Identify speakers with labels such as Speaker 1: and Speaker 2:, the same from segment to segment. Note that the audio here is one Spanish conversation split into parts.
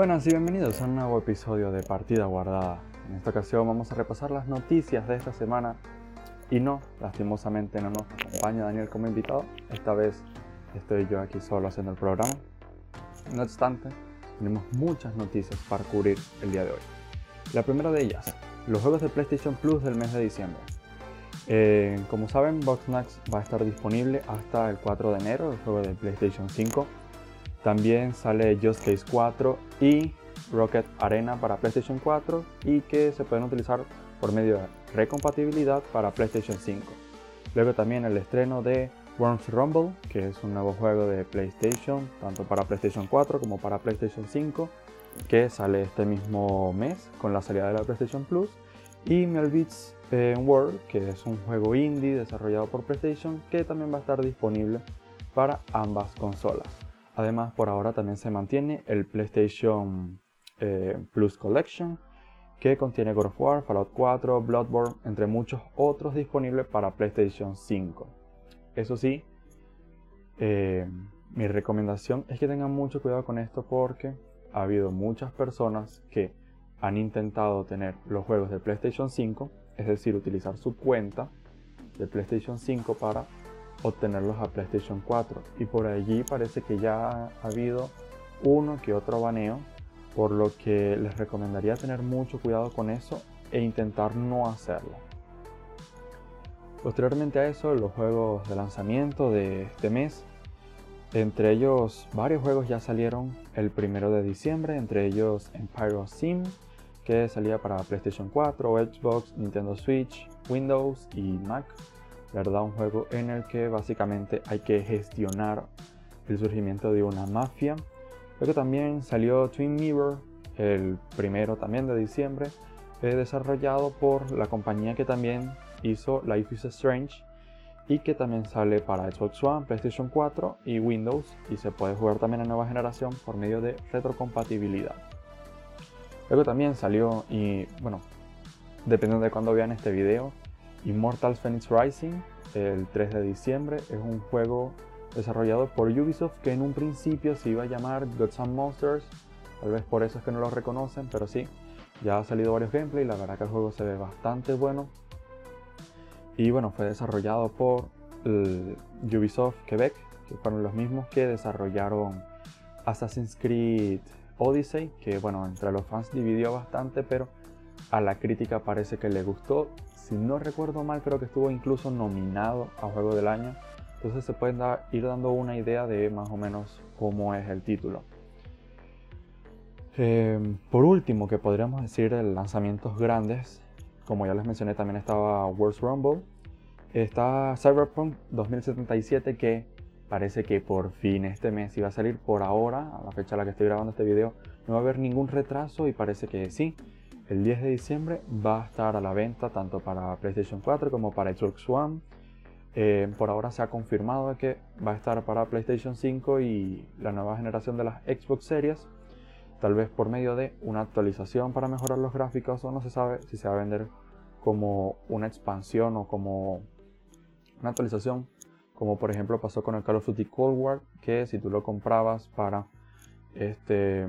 Speaker 1: Buenas y bienvenidos a un nuevo episodio de Partida Guardada. En esta ocasión vamos a repasar las noticias de esta semana y no, lastimosamente no nos acompaña Daniel como invitado. Esta vez estoy yo aquí solo haciendo el programa. No obstante, tenemos muchas noticias para cubrir el día de hoy. La primera de ellas, los juegos de PlayStation Plus del mes de diciembre. Eh, como saben, Boxnax va a estar disponible hasta el 4 de enero, el juego de PlayStation 5 también sale Just Case 4 y Rocket Arena para PlayStation 4 y que se pueden utilizar por medio de recompatibilidad para PlayStation 5. Luego también el estreno de Worms Rumble, que es un nuevo juego de PlayStation, tanto para PlayStation 4 como para PlayStation 5, que sale este mismo mes con la salida de la PlayStation Plus. Y Melvitz eh, World, que es un juego indie desarrollado por PlayStation, que también va a estar disponible para ambas consolas. Además, por ahora también se mantiene el PlayStation eh, Plus Collection, que contiene God of War, Fallout 4, Bloodborne, entre muchos otros disponibles para PlayStation 5. Eso sí, eh, mi recomendación es que tengan mucho cuidado con esto porque ha habido muchas personas que han intentado tener los juegos de PlayStation 5, es decir, utilizar su cuenta de PlayStation 5 para obtenerlos a PlayStation 4 y por allí parece que ya ha habido uno que otro baneo por lo que les recomendaría tener mucho cuidado con eso e intentar no hacerlo. Posteriormente a eso, los juegos de lanzamiento de este mes, entre ellos varios juegos ya salieron el primero de diciembre, entre ellos Empire Sim, que salía para PlayStation 4, Xbox, Nintendo Switch, Windows y Mac. ¿Verdad? Un juego en el que básicamente hay que gestionar el surgimiento de una mafia. Luego también salió Twin Mirror, el primero también de diciembre, desarrollado por la compañía que también hizo Life is Strange y que también sale para Xbox One, PlayStation 4 y Windows y se puede jugar también en nueva generación por medio de retrocompatibilidad. Luego también salió y bueno, dependiendo de cuándo vean este video, Immortals Phoenix Rising, el 3 de diciembre, es un juego desarrollado por Ubisoft que en un principio se iba a llamar Gods and Monsters, tal vez por eso es que no lo reconocen, pero sí, ya ha salido varios gameplays, la verdad que el juego se ve bastante bueno. Y bueno, fue desarrollado por Ubisoft Quebec, que fueron los mismos que desarrollaron Assassin's Creed Odyssey, que bueno, entre los fans dividió bastante, pero a la crítica parece que le gustó si no recuerdo mal, creo que estuvo incluso nominado a Juego del Año. Entonces se puede ir dando una idea de más o menos cómo es el título. Em, por último, que podríamos decir de lanzamientos grandes, como ya les mencioné, también estaba World's Rumble. Está Cyberpunk 2077 que parece que por fin este mes iba a salir por ahora, a la fecha a la que estoy grabando este video, no va a haber ningún retraso y parece que sí el 10 de diciembre va a estar a la venta tanto para PlayStation 4 como para Xbox One. Eh, por ahora se ha confirmado que va a estar para PlayStation 5 y la nueva generación de las Xbox Series. Tal vez por medio de una actualización para mejorar los gráficos o no se sabe si se va a vender como una expansión o como una actualización. Como por ejemplo pasó con el Call of Duty Cold War que si tú lo comprabas para este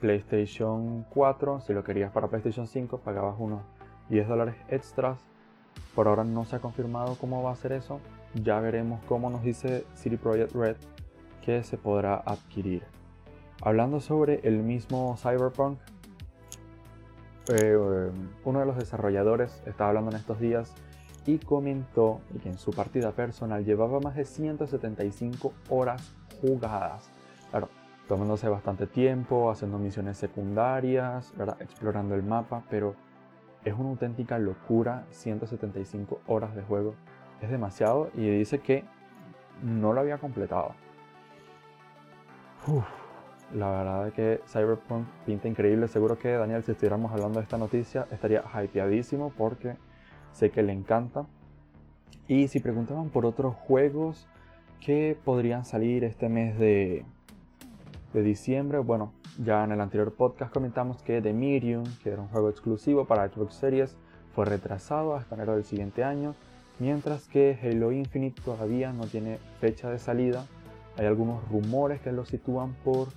Speaker 1: PlayStation 4, si lo querías para PlayStation 5 pagabas unos 10 dólares extras. Por ahora no se ha confirmado cómo va a ser eso. Ya veremos cómo nos dice City Project Red que se podrá adquirir. Hablando sobre el mismo Cyberpunk, eh, uno de los desarrolladores estaba hablando en estos días y comentó que en su partida personal llevaba más de 175 horas jugadas. Tomándose bastante tiempo, haciendo misiones secundarias, explorando el mapa, pero es una auténtica locura, 175 horas de juego, es demasiado y dice que no lo había completado. la verdad es que Cyberpunk pinta increíble, seguro que Daniel si estuviéramos hablando de esta noticia estaría hypeadísimo porque sé que le encanta. Y si preguntaban por otros juegos que podrían salir este mes de, de diciembre. Bueno, ya en el anterior podcast comentamos que The Medium, que era un juego exclusivo para Xbox Series, fue retrasado hasta enero del siguiente año, mientras que Halo Infinite todavía no tiene fecha de salida. Hay algunos rumores que lo sitúan por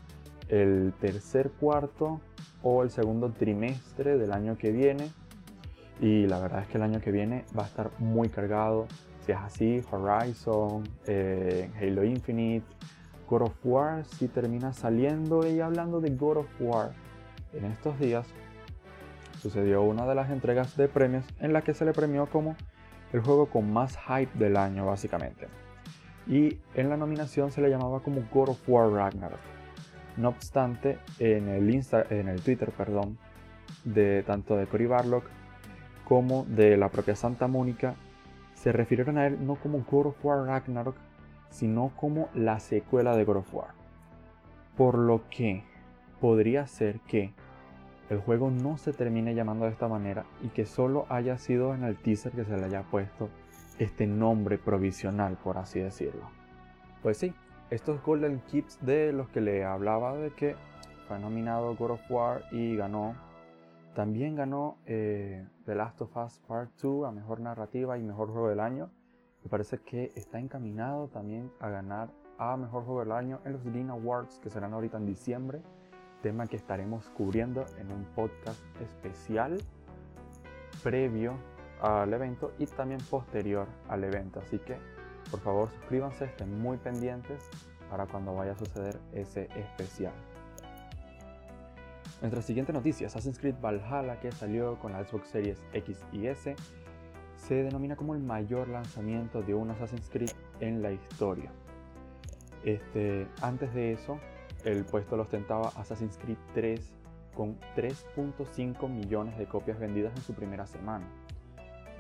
Speaker 1: el tercer cuarto o el segundo trimestre del año que viene. Y la verdad es que el año que viene va a estar muy cargado. Si es así, Horizon, eh, Halo Infinite, God of War, si termina saliendo. Y hablando de God of War, en estos días sucedió una de las entregas de premios en la que se le premió como el juego con más hype del año, básicamente. Y en la nominación se le llamaba como God of War Ragnarok. No obstante, en el, Insta, en el Twitter perdón, de tanto de Cory Barlock como de la propia Santa Mónica, se refirieron a él no como God of War Ragnarok, sino como la secuela de God of War. Por lo que podría ser que el juego no se termine llamando de esta manera y que solo haya sido en el teaser que se le haya puesto este nombre provisional, por así decirlo. Pues sí, estos Golden Kids de los que le hablaba de que fue nominado God of War y ganó. También ganó eh, The Last of Us Part 2 a Mejor Narrativa y Mejor Juego del Año. Me parece que está encaminado también a ganar a Mejor Juego del Año en los Game Awards que serán ahorita en diciembre. Tema que estaremos cubriendo en un podcast especial previo al evento y también posterior al evento. Así que por favor suscríbanse, estén muy pendientes para cuando vaya a suceder ese especial. Nuestra siguiente noticia, Assassin's Creed Valhalla, que salió con la Xbox Series X y S, se denomina como el mayor lanzamiento de un Assassin's Creed en la historia. Este, antes de eso, el puesto lo ostentaba Assassin's Creed 3 con 3.5 millones de copias vendidas en su primera semana.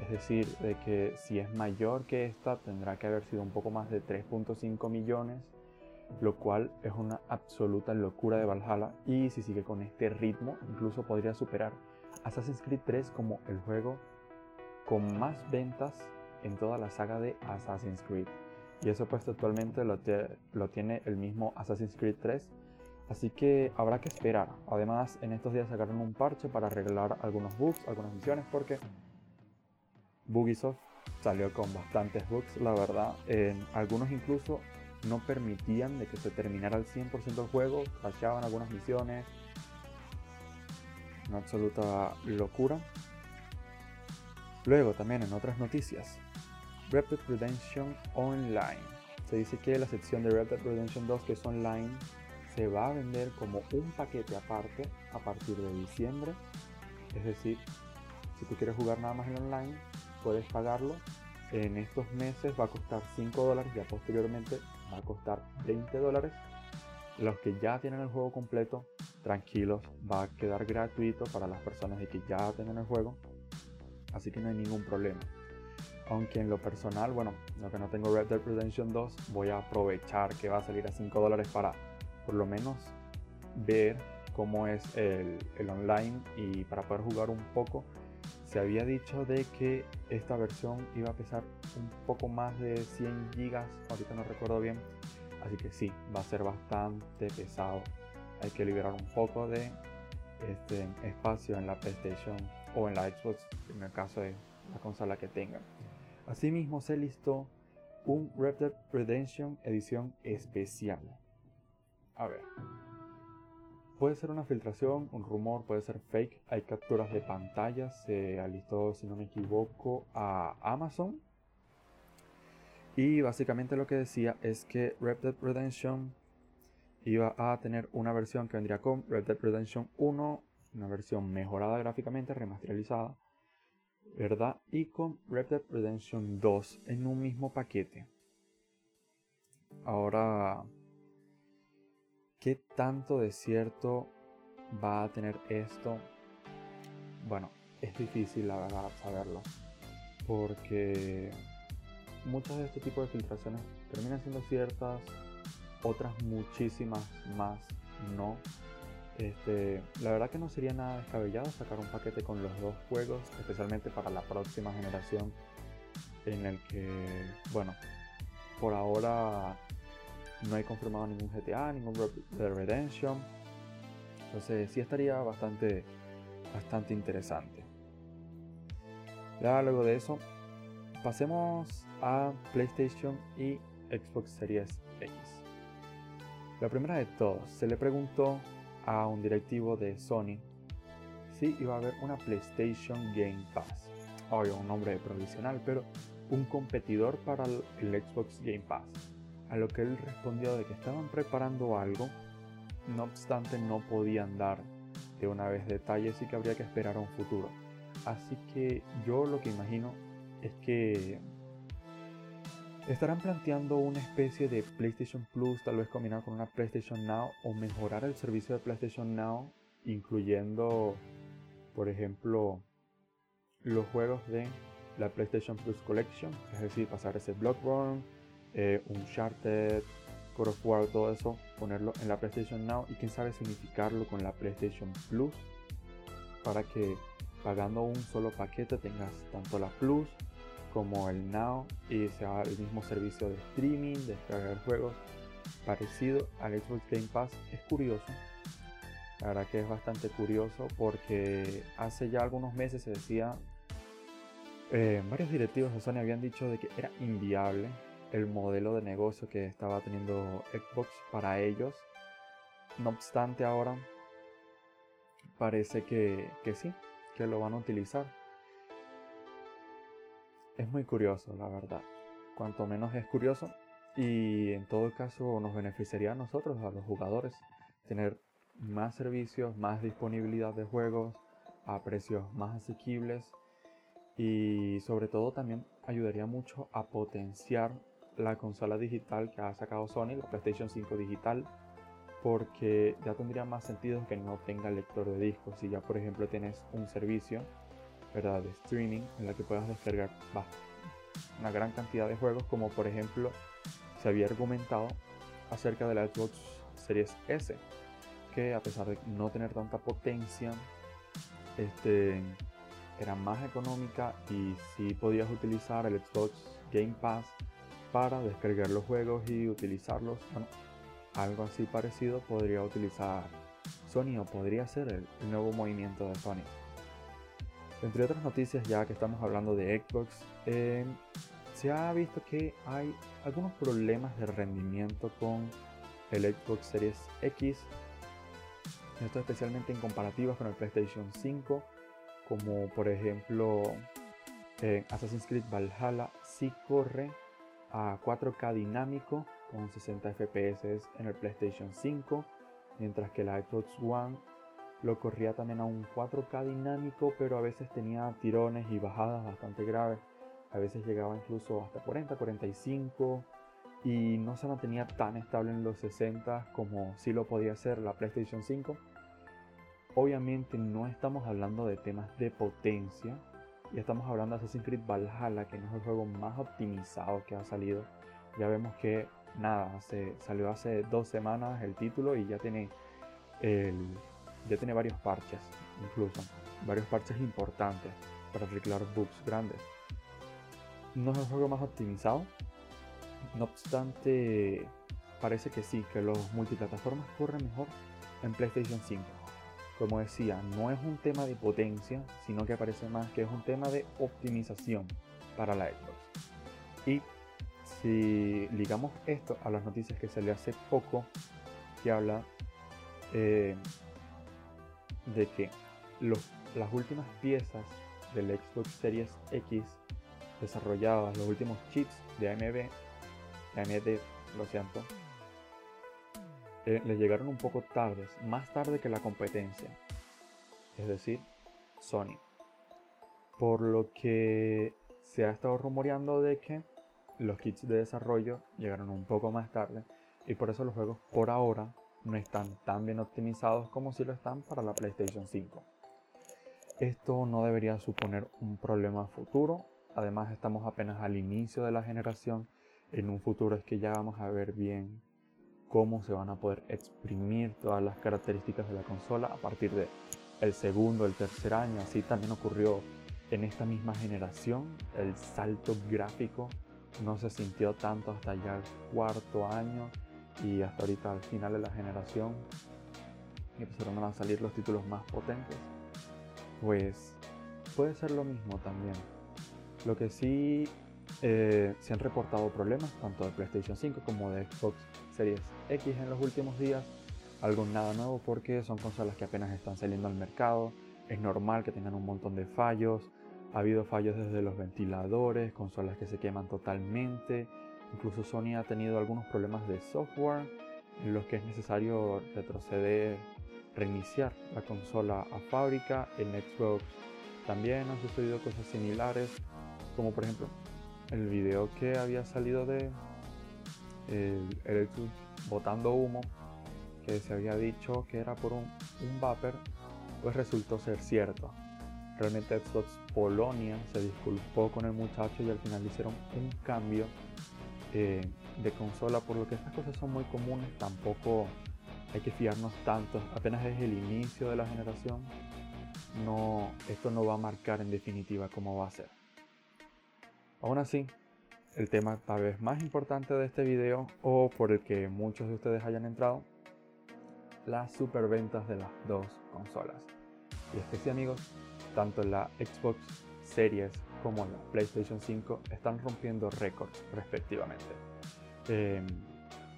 Speaker 1: Es decir, de que si es mayor que esta, tendrá que haber sido un poco más de 3.5 millones, lo cual es una absoluta locura de Valhalla. Y si sigue con este ritmo, incluso podría superar Assassin's Creed 3 como el juego con más ventas en toda la saga de Assassin's Creed. Y eso pues actualmente lo, lo tiene el mismo Assassin's Creed 3. Así que habrá que esperar. Además, en estos días sacaron un parche para arreglar algunos bugs, algunas misiones, porque Bugisoft salió con bastantes bugs, la verdad. algunos incluso no permitían de que se terminara al 100% el juego, fallaban algunas misiones. Una absoluta locura. Luego también en otras noticias, Red Redemption Online. Se dice que la sección de Red Redemption 2 que es online se va a vender como un paquete aparte a partir de diciembre. Es decir, si tú quieres jugar nada más en online, puedes pagarlo. En estos meses va a costar 5 dólares, ya posteriormente va a costar 20 dólares. Los que ya tienen el juego completo, tranquilos, va a quedar gratuito para las personas que ya tienen el juego. Así que no hay ningún problema. Aunque en lo personal, bueno, lo que no tengo Red Dead Redemption 2, voy a aprovechar que va a salir a 5 dólares para por lo menos ver cómo es el, online y para poder jugar un poco se había dicho de que esta versión iba a pesar un poco más de 100 gigas, ahorita no recuerdo bien, así que sí, va a ser bastante pesado. Hay que liberar un poco de este, espacio en la PlayStation o en la Xbox, en el caso de la consola que tengan. Asimismo se listó un Red Dead Redemption edición especial. A ver. Puede ser una filtración, un rumor, puede ser fake. Hay capturas de pantalla. Se alistó, si no me equivoco, a Amazon. Y básicamente lo que decía es que Red Dead Redemption iba a tener una versión que vendría con Red Dead Redemption 1, una versión mejorada gráficamente, remasterizada, ¿verdad? Y con Red Dead Redemption 2 en un mismo paquete. Ahora ¿Qué tanto de cierto va a tener esto? Bueno, es difícil la verdad saberlo. Porque muchas de este tipo de filtraciones terminan siendo ciertas, otras muchísimas más no. Este, la verdad que no sería nada descabellado sacar un paquete con los dos juegos, especialmente para la próxima generación, en el que, bueno, por ahora no he confirmado ningún GTA, ningún Red Redemption. Entonces sí estaría bastante, bastante interesante. Ya luego de eso, pasemos a PlayStation y Xbox Series X. La primera de todos, se le preguntó a un directivo de Sony si iba a haber una PlayStation Game Pass. Obvio, un nombre provisional, pero un competidor para el Xbox Game Pass. A lo que él respondió de que estaban preparando algo, no obstante no podían dar de una vez detalles y que habría que esperar a un futuro. Así que yo lo que imagino es que estarán planteando una especie de PlayStation Plus, tal vez combinado con una PlayStation Now o mejorar el servicio de PlayStation Now, incluyendo, por ejemplo, los juegos de la PlayStation Plus Collection, es decir, pasar ese Bloodborne, eh, Uncharted, God of War, todo eso, ponerlo en la PlayStation Now y quién sabe significarlo con la PlayStation Plus para que pagando un solo paquete tengas tanto la Plus como el Now y sea el mismo servicio de streaming, de descargar juegos parecido al Xbox Game Pass. Es curioso, la verdad que es bastante curioso porque hace ya algunos meses se decía, eh, varios directivos de Sony habían dicho de que era inviable el modelo de negocio que estaba teniendo Xbox para ellos. No obstante, ahora parece que, que sí, que lo van a utilizar. Es muy curioso, la verdad. Cuanto menos es curioso. Y en todo caso nos beneficiaría a nosotros, a los jugadores, tener más servicios, más disponibilidad de juegos a precios más asequibles y sobre todo también ayudaría mucho a potenciar la consola digital que ha sacado Sony, la PlayStation 5 digital, porque ya tendría más sentido que no tenga lector de discos. Si ya por ejemplo tienes un servicio ¿verdad? de streaming en la que puedas descargar una gran cantidad de juegos, como por ejemplo se había argumentado acerca de la Xbox Series S, que a pesar de no tener tanta potencia, este, era más económica y si podías utilizar el Xbox Game Pass para descargar los juegos y utilizarlos. Algo así parecido podría utilizar Sony o podría ser el, nuevo movimiento de Sony. Entre otras noticias, ya que estamos hablando de Xbox, eh, se ha visto que hay algunos problemas de rendimiento con el Xbox Series X. Esto especialmente en comparativas con el PlayStation 5, como por ejemplo eh, Assassin's Creed Valhalla sí corre a 4K dinámico con 60 FPS en el PlayStation 5, mientras que la Xbox One lo corría también a un 4K dinámico, pero a veces tenía tirones y bajadas bastante graves. A veces llegaba incluso hasta 40, 45 y no se mantenía tan estable en los 60 como si lo podía hacer la PlayStation 5. Obviamente no estamos hablando de temas de potencia, y estamos hablando de Assassin's Creed Valhalla, que no es el juego más optimizado que ha salido. Ya vemos que nada, se salió hace dos semanas el título y ya tiene el, ya tiene varios parches, incluso varios parches importantes para arreglar bugs grandes. No es el juego más optimizado, no obstante, parece que sí, que los multiplataformas corren mejor en PlayStation 5 como decía, no es un tema de potencia, sino que parece más que es un tema de optimización para la Xbox. Y si ligamos esto a las noticias que salió hace poco, que habla eh, de que las últimas piezas del Xbox Series X desarrolladas, los últimos chips de AMD, AMD, lo siento, eh, le llegaron un poco tarde, más tarde que la competencia, es decir, Sony. Por lo que se ha estado rumoreando de que los kits de desarrollo llegaron un poco más tarde y por eso los juegos por ahora no están tan bien optimizados como si lo están para la PlayStation 5. Esto no debería suponer un problema futuro, además estamos apenas al inicio de la generación, en un futuro es que ya vamos a ver bien cómo se van a poder exprimir todas las características de la consola a partir de el segundo, el tercer año. Así también ocurrió en esta misma generación. El salto gráfico no se sintió tanto hasta ya el cuarto año y hasta ahorita al final de la generación empezaron a salir los títulos más potentes. Pues puede ser lo mismo también. Lo que sí eh, se han reportado problemas tanto de PlayStation 5 como de Xbox Series X en los últimos días. Algo nada nuevo porque son consolas que apenas están saliendo al mercado. Es normal que tengan un montón de fallos. Ha habido fallos desde los ventiladores, consolas que se queman totalmente. Incluso Sony ha tenido algunos problemas de software en los que es necesario retroceder, reiniciar la consola a fábrica. En Xbox también han sucedido cosas similares, como por ejemplo el video que había salido de el, Xbox botando humo, que se había dicho que era por un, un vapor, pues resultó ser cierto. Realmente Xbox Polonia se disculpó con el muchacho y al final hicieron un cambio eh, de consola, por lo que estas cosas son muy comunes, tampoco hay que fiarnos tanto, apenas es el inicio de la generación, no, esto no va a marcar en definitiva cómo va a ser. Aún así, el tema tal vez más importante de este video o por el que muchos de ustedes hayan entrado, las superventas de las dos consolas. Y es que sí amigos, tanto la Xbox Series como la PlayStation 5 están rompiendo récords respectivamente. Eh,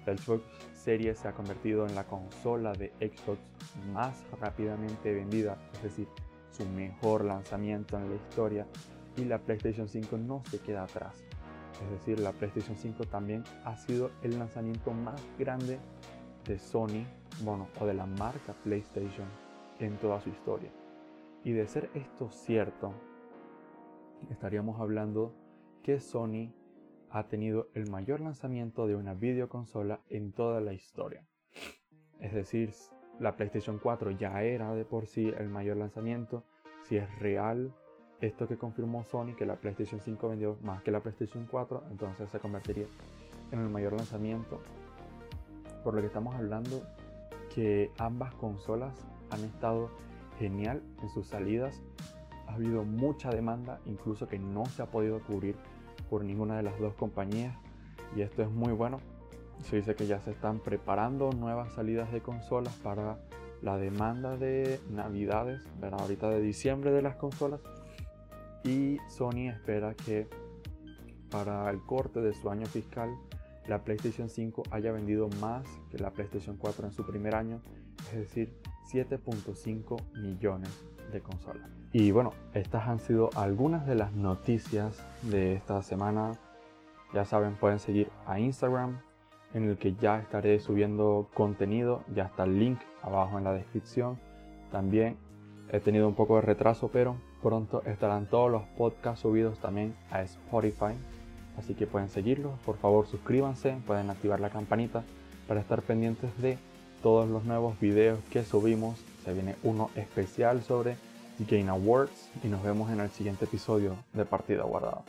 Speaker 1: la Xbox Series se ha convertido en la consola de Xbox más rápidamente vendida, es decir, su mejor lanzamiento en la historia y la PlayStation 5 no se queda atrás. Es decir, la PlayStation 5 también ha sido el lanzamiento más grande de Sony, bueno, o de la marca PlayStation en toda su historia. Y de ser esto cierto, estaríamos hablando que Sony ha tenido el mayor lanzamiento de una videoconsola en toda la historia. Es decir, la PlayStation 4 ya era de por sí el mayor lanzamiento. Si es real esto que confirmó Sony, que la PlayStation 5 vendió más que la PlayStation 4, entonces se convertiría en el mayor lanzamiento. Por lo que estamos hablando que ambas consolas han estado genial en sus salidas. Ha habido mucha demanda, incluso que no se ha podido cubrir por ninguna de las dos compañías. Y esto es muy bueno. Se dice que ya se están preparando nuevas salidas de consolas para la demanda de navidades, ¿verdad? ahorita de diciembre de las consolas. Y Sony espera que para el corte de su año fiscal la PlayStation 5 haya vendido más que la PlayStation 4 en su primer año, es decir, 7.5 millones de consolas. Y bueno, estas han sido algunas de las noticias de esta semana. Ya saben, pueden seguir a Instagram, en el que ya estaré subiendo contenido. Ya está el link abajo en la descripción. También he tenido un poco de retraso, pero pronto estarán todos los podcasts subidos también a Spotify. Así que pueden seguirlos. Por favor, suscríbanse, pueden activar la campanita para estar pendientes de todos los nuevos videos que subimos. Se viene uno especial sobre Game Awards y nos vemos en el siguiente episodio de Partida Guardada.